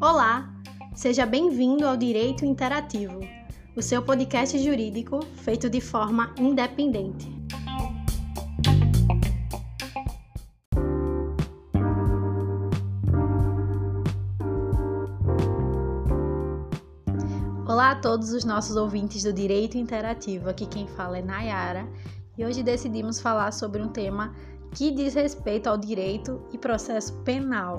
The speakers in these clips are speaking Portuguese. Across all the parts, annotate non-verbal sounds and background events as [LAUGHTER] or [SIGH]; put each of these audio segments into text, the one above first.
Olá, seja bem-vindo ao Direito Interativo, o seu podcast jurídico feito de forma independente. Olá a todos os nossos ouvintes do Direito Interativo. Aqui quem fala é Nayara e hoje decidimos falar sobre um tema que diz respeito ao direito e processo penal.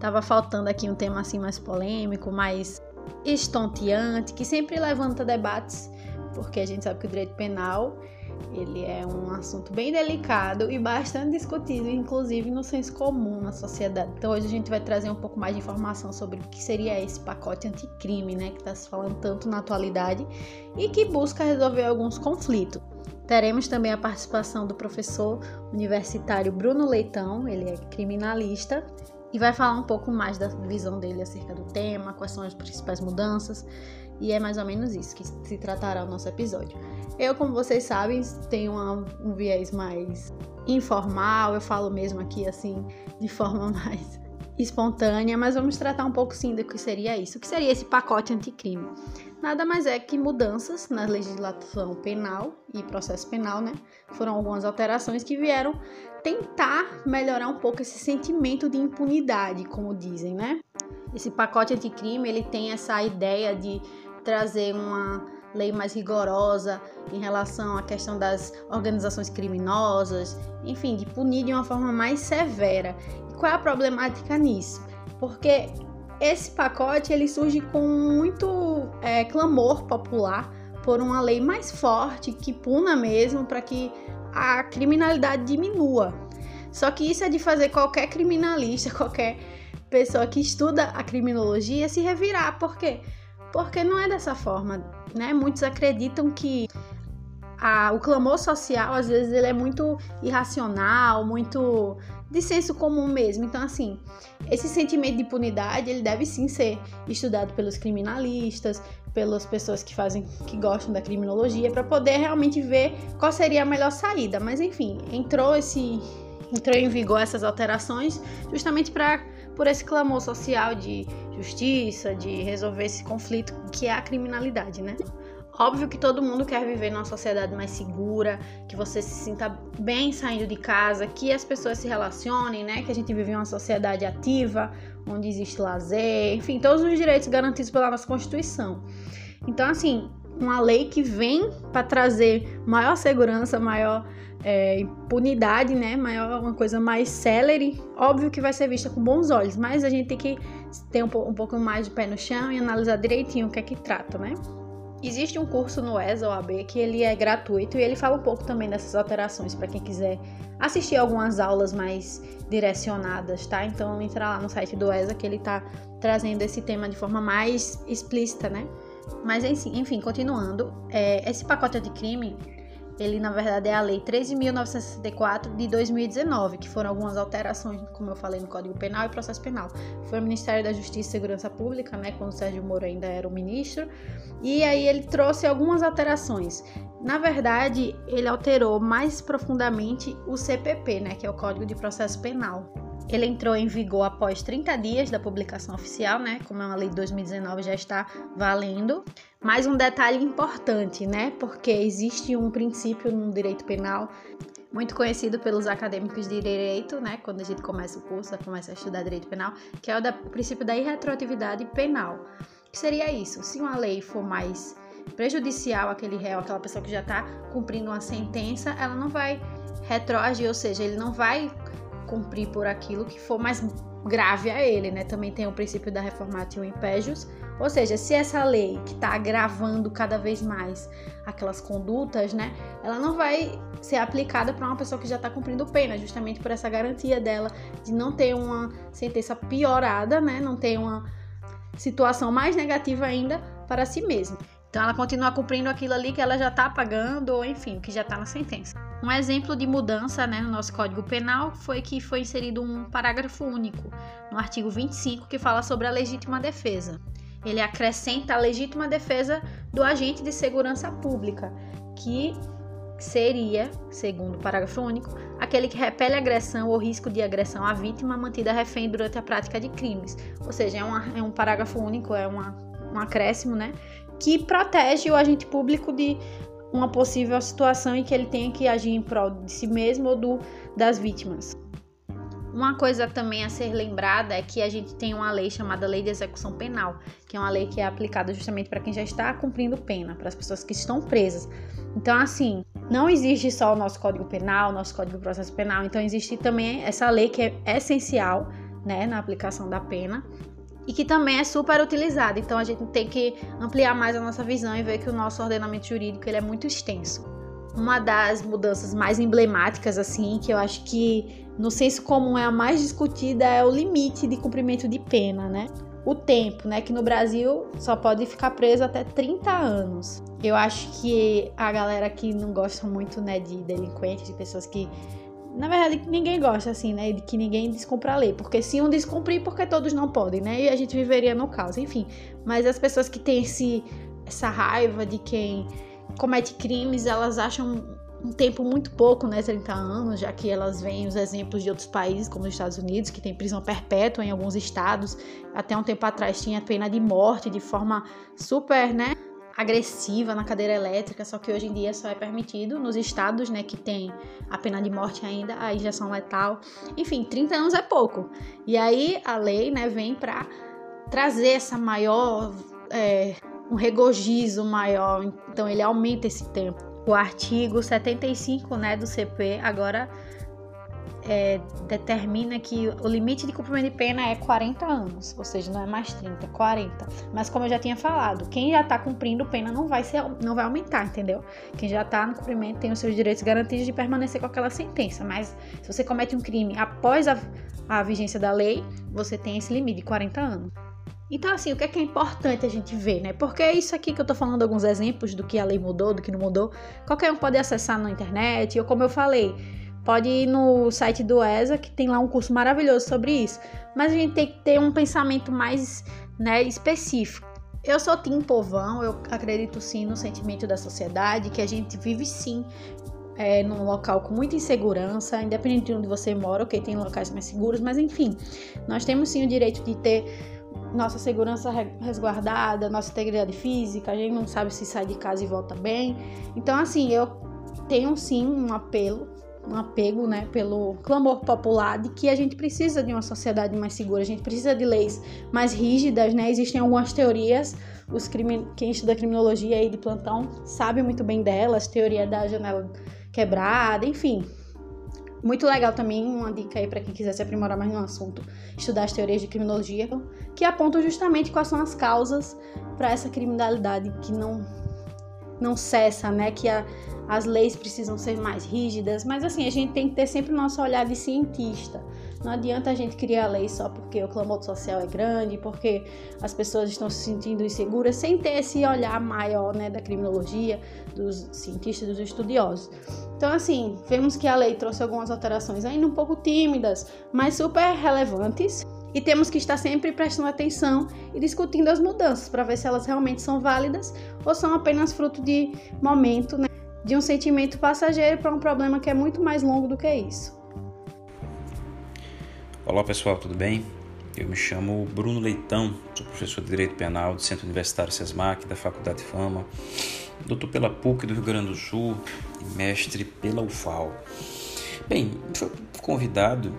Tava faltando aqui um tema assim mais polêmico, mais estonteante, que sempre levanta debates, porque a gente sabe que o direito penal ele é um assunto bem delicado e bastante discutido, inclusive no senso comum na sociedade. Então hoje a gente vai trazer um pouco mais de informação sobre o que seria esse pacote anticrime, né, que está se falando tanto na atualidade e que busca resolver alguns conflitos. Teremos também a participação do professor universitário Bruno Leitão, ele é criminalista e vai falar um pouco mais da visão dele acerca do tema, quais são as principais mudanças, e é mais ou menos isso que se tratará o nosso episódio. Eu, como vocês sabem, tenho uma, um viés mais informal, eu falo mesmo aqui assim, de forma [LAUGHS] mais espontânea, mas vamos tratar um pouco sim do que seria isso. O que seria esse pacote anticrime? Nada mais é que mudanças na legislação penal e processo penal, né? Foram algumas alterações que vieram tentar melhorar um pouco esse sentimento de impunidade, como dizem, né? Esse pacote anticrime, ele tem essa ideia de trazer uma lei mais rigorosa em relação à questão das organizações criminosas, enfim, de punir de uma forma mais severa. E qual é a problemática nisso? Porque esse pacote ele surge com muito é, clamor popular por uma lei mais forte que puna mesmo para que a criminalidade diminua. Só que isso é de fazer qualquer criminalista, [LAUGHS] qualquer pessoa que estuda a criminologia se revirar. Por quê? Porque não é dessa forma, né? Muitos acreditam que a, o clamor social, às vezes, ele é muito irracional, muito de senso comum mesmo. Então, assim, esse sentimento de impunidade, ele deve sim ser estudado pelos criminalistas, pelas pessoas que fazem, que gostam da criminologia, para poder realmente ver qual seria a melhor saída. Mas, enfim, entrou esse entrou em vigor essas alterações justamente para por esse clamor social de justiça, de resolver esse conflito que é a criminalidade, né? Óbvio que todo mundo quer viver numa sociedade mais segura, que você se sinta bem saindo de casa, que as pessoas se relacionem, né? Que a gente vive em uma sociedade ativa, onde existe lazer, enfim, todos os direitos garantidos pela nossa Constituição. Então, assim, uma lei que vem para trazer maior segurança, maior é, impunidade, né? Maior, uma coisa mais célere, óbvio que vai ser vista com bons olhos, mas a gente tem que ter um, um pouco mais de pé no chão e analisar direitinho o que é que trata, né? Existe um curso no ESA OAB que ele é gratuito e ele fala um pouco também dessas alterações para quem quiser assistir algumas aulas mais direcionadas, tá? Então entra lá no site do ESA que ele tá trazendo esse tema de forma mais explícita, né? Mas enfim, continuando, é, esse pacote de crime ele na verdade é a Lei 13.964 de 2019, que foram algumas alterações, como eu falei, no Código Penal e Processo Penal. Foi o Ministério da Justiça e Segurança Pública, né, quando o Sérgio Moro ainda era o ministro, e aí ele trouxe algumas alterações. Na verdade, ele alterou mais profundamente o CPP, né, que é o Código de Processo Penal. Ele entrou em vigor após 30 dias da publicação oficial, né? Como é uma lei de 2019, já está valendo. Mais um detalhe importante, né? Porque existe um princípio no direito penal muito conhecido pelos acadêmicos de direito, né? Quando a gente começa o curso, começa a estudar direito penal, que é o, da, o princípio da irretroatividade penal. Que seria isso? Se uma lei for mais prejudicial àquele réu, aquela pessoa que já está cumprindo uma sentença, ela não vai retroagir, ou seja, ele não vai cumprir por aquilo que for mais grave a ele, né? Também tem o princípio da reformatio impégios, ou seja, se essa lei que está agravando cada vez mais aquelas condutas, né, ela não vai ser aplicada para uma pessoa que já está cumprindo pena, justamente por essa garantia dela de não ter uma sentença piorada, né, não ter uma situação mais negativa ainda para si mesma. Então ela continua cumprindo aquilo ali que ela já está pagando, ou enfim, que já está na sentença. Um exemplo de mudança né, no nosso Código Penal foi que foi inserido um parágrafo único no artigo 25 que fala sobre a legítima defesa. Ele acrescenta a legítima defesa do agente de segurança pública, que seria, segundo o parágrafo único, aquele que repele agressão ou risco de agressão à vítima mantida refém durante a prática de crimes. Ou seja, é, uma, é um parágrafo único, é uma, um acréscimo, né? Que protege o agente público de uma possível situação em que ele tenha que agir em prol de si mesmo ou do, das vítimas. Uma coisa também a ser lembrada é que a gente tem uma lei chamada Lei de Execução Penal, que é uma lei que é aplicada justamente para quem já está cumprindo pena, para as pessoas que estão presas. Então, assim, não existe só o nosso Código Penal, o nosso Código de Processo Penal, então existe também essa lei que é essencial, né, na aplicação da pena e que também é super utilizada. Então a gente tem que ampliar mais a nossa visão e ver que o nosso ordenamento jurídico ele é muito extenso. Uma das mudanças mais emblemáticas assim, que eu acho que no senso comum é a mais discutida é o limite de cumprimento de pena, né? O tempo, né? Que no Brasil só pode ficar preso até 30 anos. Eu acho que a galera que não gosta muito, né, de delinquentes, de pessoas que. Na verdade, ninguém gosta, assim, né? De que ninguém descumpra a lei. Porque se um descumprir, porque todos não podem, né? E a gente viveria no caos, enfim. Mas as pessoas que têm esse, essa raiva de quem comete crimes, elas acham um tempo muito pouco, né, 30 anos, já que elas veem os exemplos de outros países, como os Estados Unidos, que tem prisão perpétua em alguns estados. Até um tempo atrás tinha pena de morte de forma super, né, agressiva na cadeira elétrica, só que hoje em dia só é permitido nos estados, né, que tem a pena de morte ainda, a injeção letal. Enfim, 30 anos é pouco. E aí a lei, né, vem para trazer essa maior é, um regozijo maior, então ele aumenta esse tempo o artigo 75 né, do CP agora é, determina que o limite de cumprimento de pena é 40 anos, ou seja, não é mais 30, 40. Mas como eu já tinha falado, quem já está cumprindo pena não vai, ser, não vai aumentar, entendeu? Quem já está no cumprimento tem os seus direitos garantidos de permanecer com aquela sentença. Mas se você comete um crime após a, a vigência da lei, você tem esse limite de 40 anos. Então, assim, o que é, que é importante a gente ver, né? Porque é isso aqui que eu tô falando alguns exemplos do que a lei mudou, do que não mudou. Qualquer um pode acessar na internet, ou como eu falei, pode ir no site do ESA, que tem lá um curso maravilhoso sobre isso. Mas a gente tem que ter um pensamento mais né, específico. Eu sou Tim Povão, eu acredito sim no sentimento da sociedade, que a gente vive sim é, num local com muita insegurança, independente de onde você mora, ok, tem locais mais seguros, mas enfim, nós temos sim o direito de ter nossa segurança resguardada, nossa integridade física, a gente não sabe se sai de casa e volta bem. Então, assim, eu tenho sim um apelo, um apego, né, pelo clamor popular de que a gente precisa de uma sociedade mais segura, a gente precisa de leis mais rígidas, né? Existem algumas teorias, os crime... quem estuda criminologia aí de plantão sabe muito bem delas, teoria da janela quebrada, enfim, muito legal também, uma dica aí para quem quiser se aprimorar mais no assunto, estudar as teorias de criminologia, que apontam justamente quais são as causas para essa criminalidade que não não cessa, né? Que a, as leis precisam ser mais rígidas, mas assim, a gente tem que ter sempre o nosso olhar de cientista. Não adianta a gente criar lei só porque o clamor social é grande, porque as pessoas estão se sentindo inseguras, sem ter esse olhar maior né, da criminologia, dos cientistas, dos estudiosos. Então, assim, vemos que a lei trouxe algumas alterações ainda um pouco tímidas, mas super relevantes. E temos que estar sempre prestando atenção e discutindo as mudanças para ver se elas realmente são válidas ou são apenas fruto de momento, né? de um sentimento passageiro para um problema que é muito mais longo do que isso. Olá pessoal, tudo bem? Eu me chamo Bruno Leitão, sou professor de Direito Penal do Centro Universitário SESMAC, da Faculdade Fama, doutor pela PUC do Rio Grande do Sul e mestre pela UFAL. Bem, fui convidado,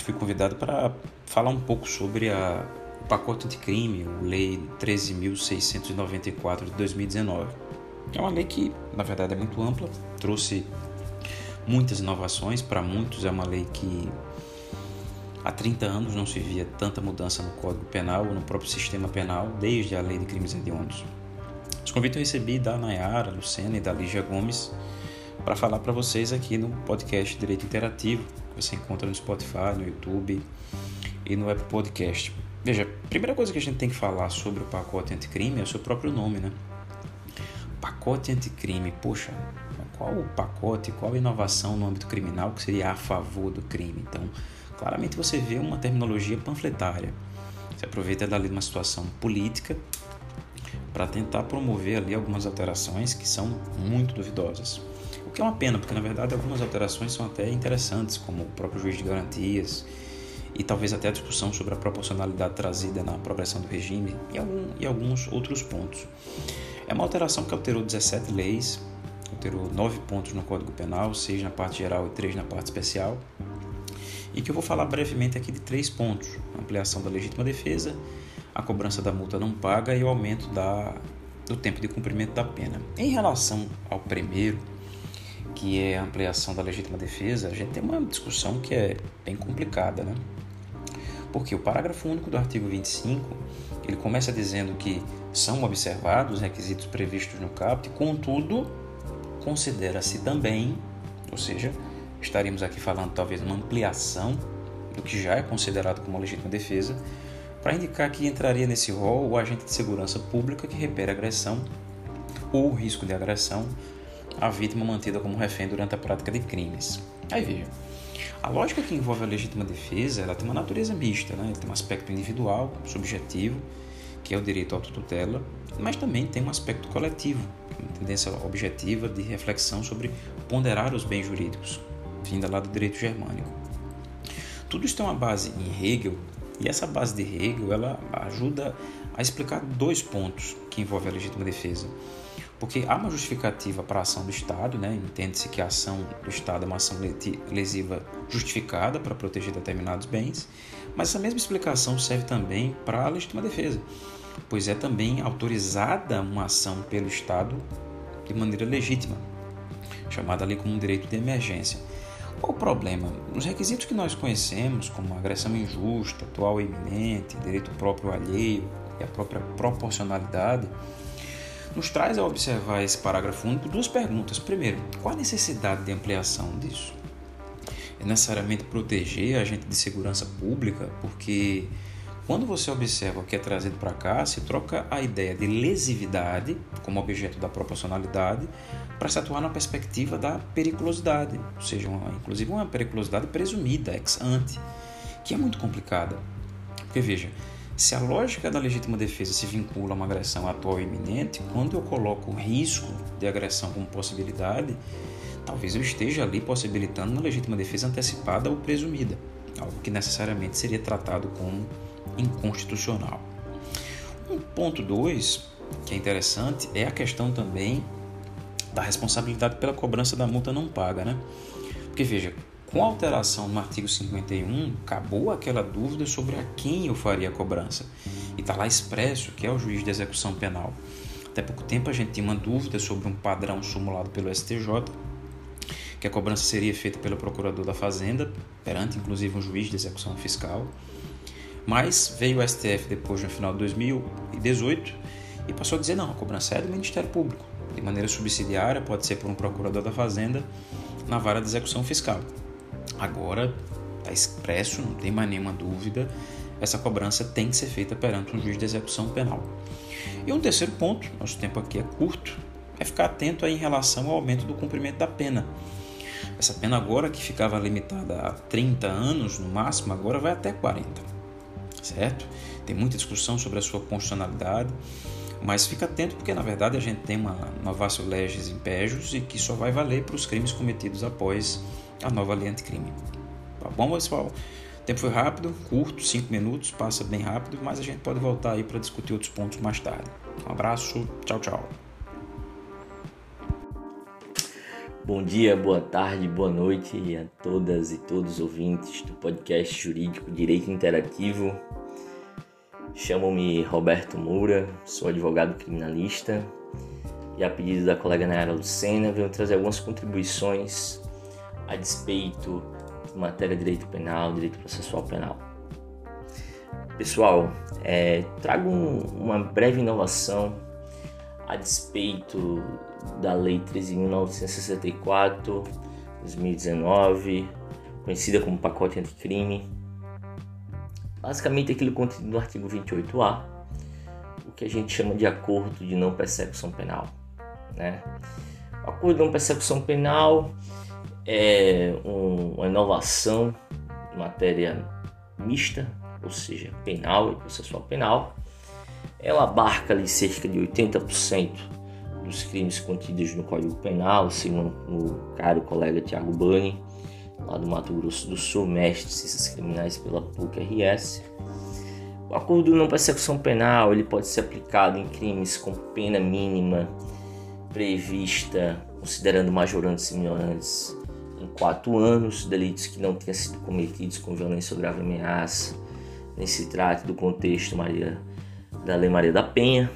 fui convidado para falar um pouco sobre a, o pacote anticrime, a Lei 13.694 de 2019. É uma lei que, na verdade, é muito ampla, trouxe muitas inovações, para muitos é uma lei que há 30 anos não se via tanta mudança no Código Penal ou no próprio sistema penal, desde a Lei de Crimes Hediondos. Os convites eu recebi da Nayara, Lucena e da Lígia Gomes para falar para vocês aqui no podcast Direito Interativo, que você encontra no Spotify, no YouTube e no Apple Podcast. Veja, a primeira coisa que a gente tem que falar sobre o pacote anticrime é o seu próprio nome, né? pacote anticrime. Poxa, qual o pacote, qual a inovação no âmbito criminal que seria a favor do crime? Então, claramente você vê uma terminologia panfletária. Você aproveita dali uma situação política para tentar promover ali algumas alterações que são muito duvidosas. O que é uma pena, porque na verdade algumas alterações são até interessantes, como o próprio juiz de garantias e talvez até a discussão sobre a proporcionalidade trazida na progressão do regime e, algum, e alguns outros pontos. É uma alteração que alterou 17 leis, alterou 9 pontos no Código Penal, 6 na parte geral e 3 na parte especial, e que eu vou falar brevemente aqui de três pontos: ampliação da legítima defesa, a cobrança da multa não paga e o aumento da, do tempo de cumprimento da pena. Em relação ao primeiro, que é a ampliação da legítima defesa, a gente tem uma discussão que é bem complicada, né? Porque o parágrafo único do artigo 25, ele começa dizendo que são observados os requisitos previstos no CAPT, contudo, considera-se também, ou seja, estaríamos aqui falando talvez uma ampliação do que já é considerado como legítima defesa, para indicar que entraria nesse rol o agente de segurança pública que repere agressão ou risco de agressão à vítima mantida como refém durante a prática de crimes. Aí veja, a lógica que envolve a legítima defesa ela tem uma natureza mista, né? tem um aspecto individual, subjetivo, que é o direito à autotutela, mas também tem um aspecto coletivo, uma tendência objetiva de reflexão sobre ponderar os bens jurídicos, vinda lá do direito germânico. Tudo isso tem uma base em Hegel, e essa base de Hegel ela ajuda a explicar dois pontos que envolvem a legítima defesa. Porque há uma justificativa para a ação do Estado, né? entende-se que a ação do Estado é uma ação lesiva justificada para proteger determinados bens, mas essa mesma explicação serve também para a legítima defesa, pois é também autorizada uma ação pelo Estado de maneira legítima, chamada ali como um direito de emergência. Qual o problema? Os requisitos que nós conhecemos, como agressão injusta, atual e iminente, direito próprio alheio e a própria proporcionalidade, nos traz a observar esse parágrafo único duas perguntas. Primeiro, qual a necessidade de ampliação disso? É necessariamente proteger a agente de segurança pública, porque quando você observa o que é trazido para cá, se troca a ideia de lesividade como objeto da proporcionalidade para se atuar na perspectiva da periculosidade, ou seja, uma, inclusive uma periculosidade presumida, ex ante, que é muito complicada. Porque veja, se a lógica da legítima defesa se vincula a uma agressão atual e iminente, quando eu coloco o risco de agressão como possibilidade, talvez eu esteja ali possibilitando uma legítima defesa antecipada ou presumida, algo que necessariamente seria tratado como inconstitucional. Um ponto 2, que é interessante, é a questão também da responsabilidade pela cobrança da multa não paga, né? Porque veja, com a alteração no artigo 51, acabou aquela dúvida sobre a quem eu faria a cobrança. E está lá expresso que é o juiz de execução penal. Até pouco tempo a gente tinha uma dúvida sobre um padrão simulado pelo STJ, que a cobrança seria feita pelo procurador da Fazenda, perante inclusive um juiz de execução fiscal. Mas veio o STF depois, no final de 2018, e passou a dizer: não, a cobrança é do Ministério Público. De maneira subsidiária, pode ser por um procurador da Fazenda na vara de execução fiscal. Agora está expresso, não tem mais nenhuma dúvida, essa cobrança tem que ser feita perante um juiz de execução penal. E um terceiro ponto, nosso tempo aqui é curto, é ficar atento aí em relação ao aumento do cumprimento da pena. Essa pena agora que ficava limitada a 30 anos no máximo, agora vai até 40 certo? Tem muita discussão sobre a sua constitucionalidade, mas fica atento porque na verdade a gente tem uma novacio legis impejos e que só vai valer para os crimes cometidos após a nova lei anticrime. Tá bom, pessoal? O tempo foi rápido, curto, 5 minutos, passa bem rápido, mas a gente pode voltar aí para discutir outros pontos mais tarde. Um abraço, tchau, tchau. Bom dia, boa tarde, boa noite a todas e todos os ouvintes do podcast jurídico Direito Interativo. Chamo-me Roberto Moura, sou advogado criminalista e a pedido da colega Nayara Lucena venho trazer algumas contribuições a despeito de matéria de direito penal, direito processual penal. Pessoal, é, trago um, uma breve inovação a despeito da Lei 13.964, 2019, conhecida como pacote anticrime. Basicamente aquilo contido no artigo 28A, o que a gente chama de acordo de não persecução penal. Né? O acordo de não persecução penal é um, uma inovação em matéria mista, ou seja, penal e processual penal. Ela abarca ali cerca de 80% dos crimes contidos no Código Penal, segundo o caro colega Tiago Bani, lá do Mato Grosso do Sul, mestre de Ciências Criminais pela PUC-RS. O acordo de não persecução penal ele pode ser aplicado em crimes com pena mínima prevista, considerando majorantes e minorantes, em quatro anos, delitos que não tenham sido cometidos com violência ou grave ameaça, nem se trate do contexto Maria, da Lei Maria da Penha.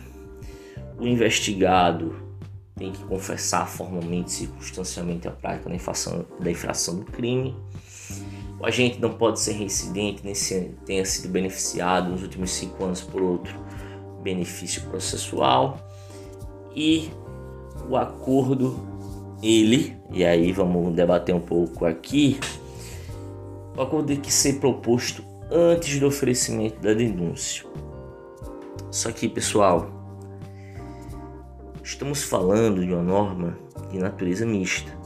O investigado tem que confessar formalmente e circunstancialmente a prática da infração, da infração do crime. O agente não pode ser reincidente nem se tenha sido beneficiado nos últimos cinco anos por outro benefício processual. E o acordo, ele, e aí vamos debater um pouco aqui, o acordo tem que ser proposto antes do oferecimento da denúncia. Só que, pessoal, estamos falando de uma norma de natureza mista.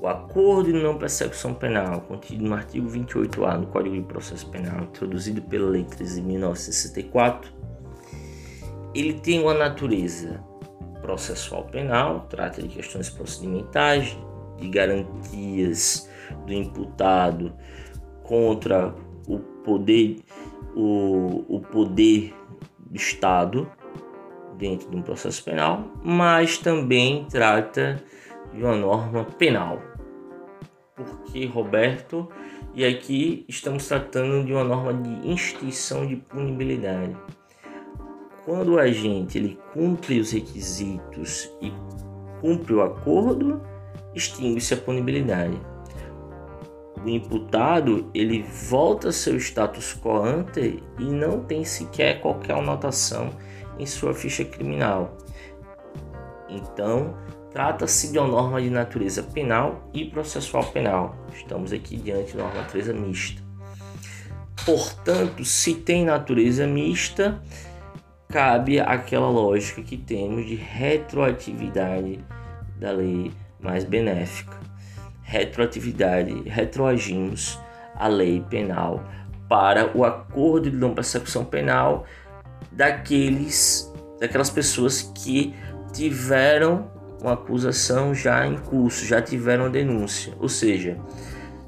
O acordo de não persecução penal, contido no artigo 28A do Código de Processo Penal, introduzido pela Lei 13.964, ele tem uma natureza processual penal, trata de questões procedimentais, de garantias do imputado contra o poder, o, o poder Estado dentro de um processo penal, mas também trata de uma norma penal. Porque, Roberto, e aqui estamos tratando de uma norma de instituição de punibilidade. Quando o agente ele cumpre os requisitos e cumpre o acordo, extingue-se a punibilidade. O imputado ele volta seu status quo ante e não tem sequer qualquer anotação em sua ficha criminal. Então, trata-se de uma norma de natureza penal e processual penal. Estamos aqui diante de uma natureza mista. Portanto, se tem natureza mista, cabe aquela lógica que temos de retroatividade da lei mais benéfica. Retroatividade, retroagimos a lei penal para o acordo de não persecução penal daqueles daquelas pessoas que tiveram uma acusação já em curso, já tiveram denúncia. Ou seja,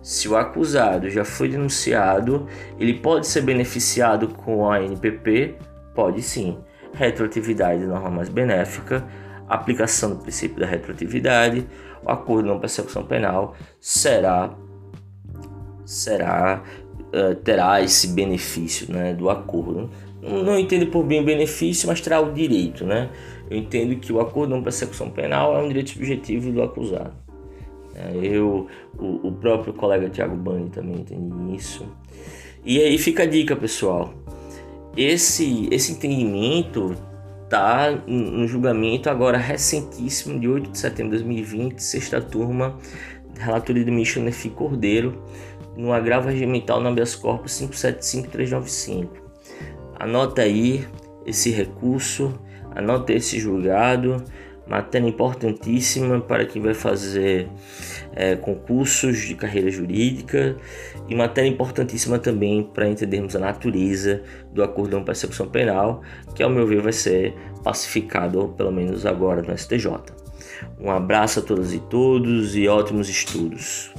se o acusado já foi denunciado, ele pode ser beneficiado com a NPP Pode sim. Retroatividade de norma mais benéfica, aplicação do princípio da retroatividade, o acordo não persecução penal será será uh, terá esse benefício, né, do acordo. Não, entendo por bem o benefício, mas terá o direito, né? Eu entendo que o acordo não persecução penal é um direito subjetivo do acusado. É, eu, o, o próprio colega Tiago Bani também entende isso. E aí fica a dica, pessoal esse, esse entendimento está no julgamento agora recentíssimo de 8 de setembro de 2020, sexta turma, relatoria do ministro Nefi Cordeiro, no agravo regimental no habeas corpus 575395. Anota aí esse recurso, anota esse julgado, matéria importantíssima para quem vai fazer é, concursos de carreira jurídica e matéria importantíssima também para entendermos a natureza do acordo de persecução penal, que ao meu ver vai ser pacificado, pelo menos agora no STJ. Um abraço a todas e todos e ótimos estudos.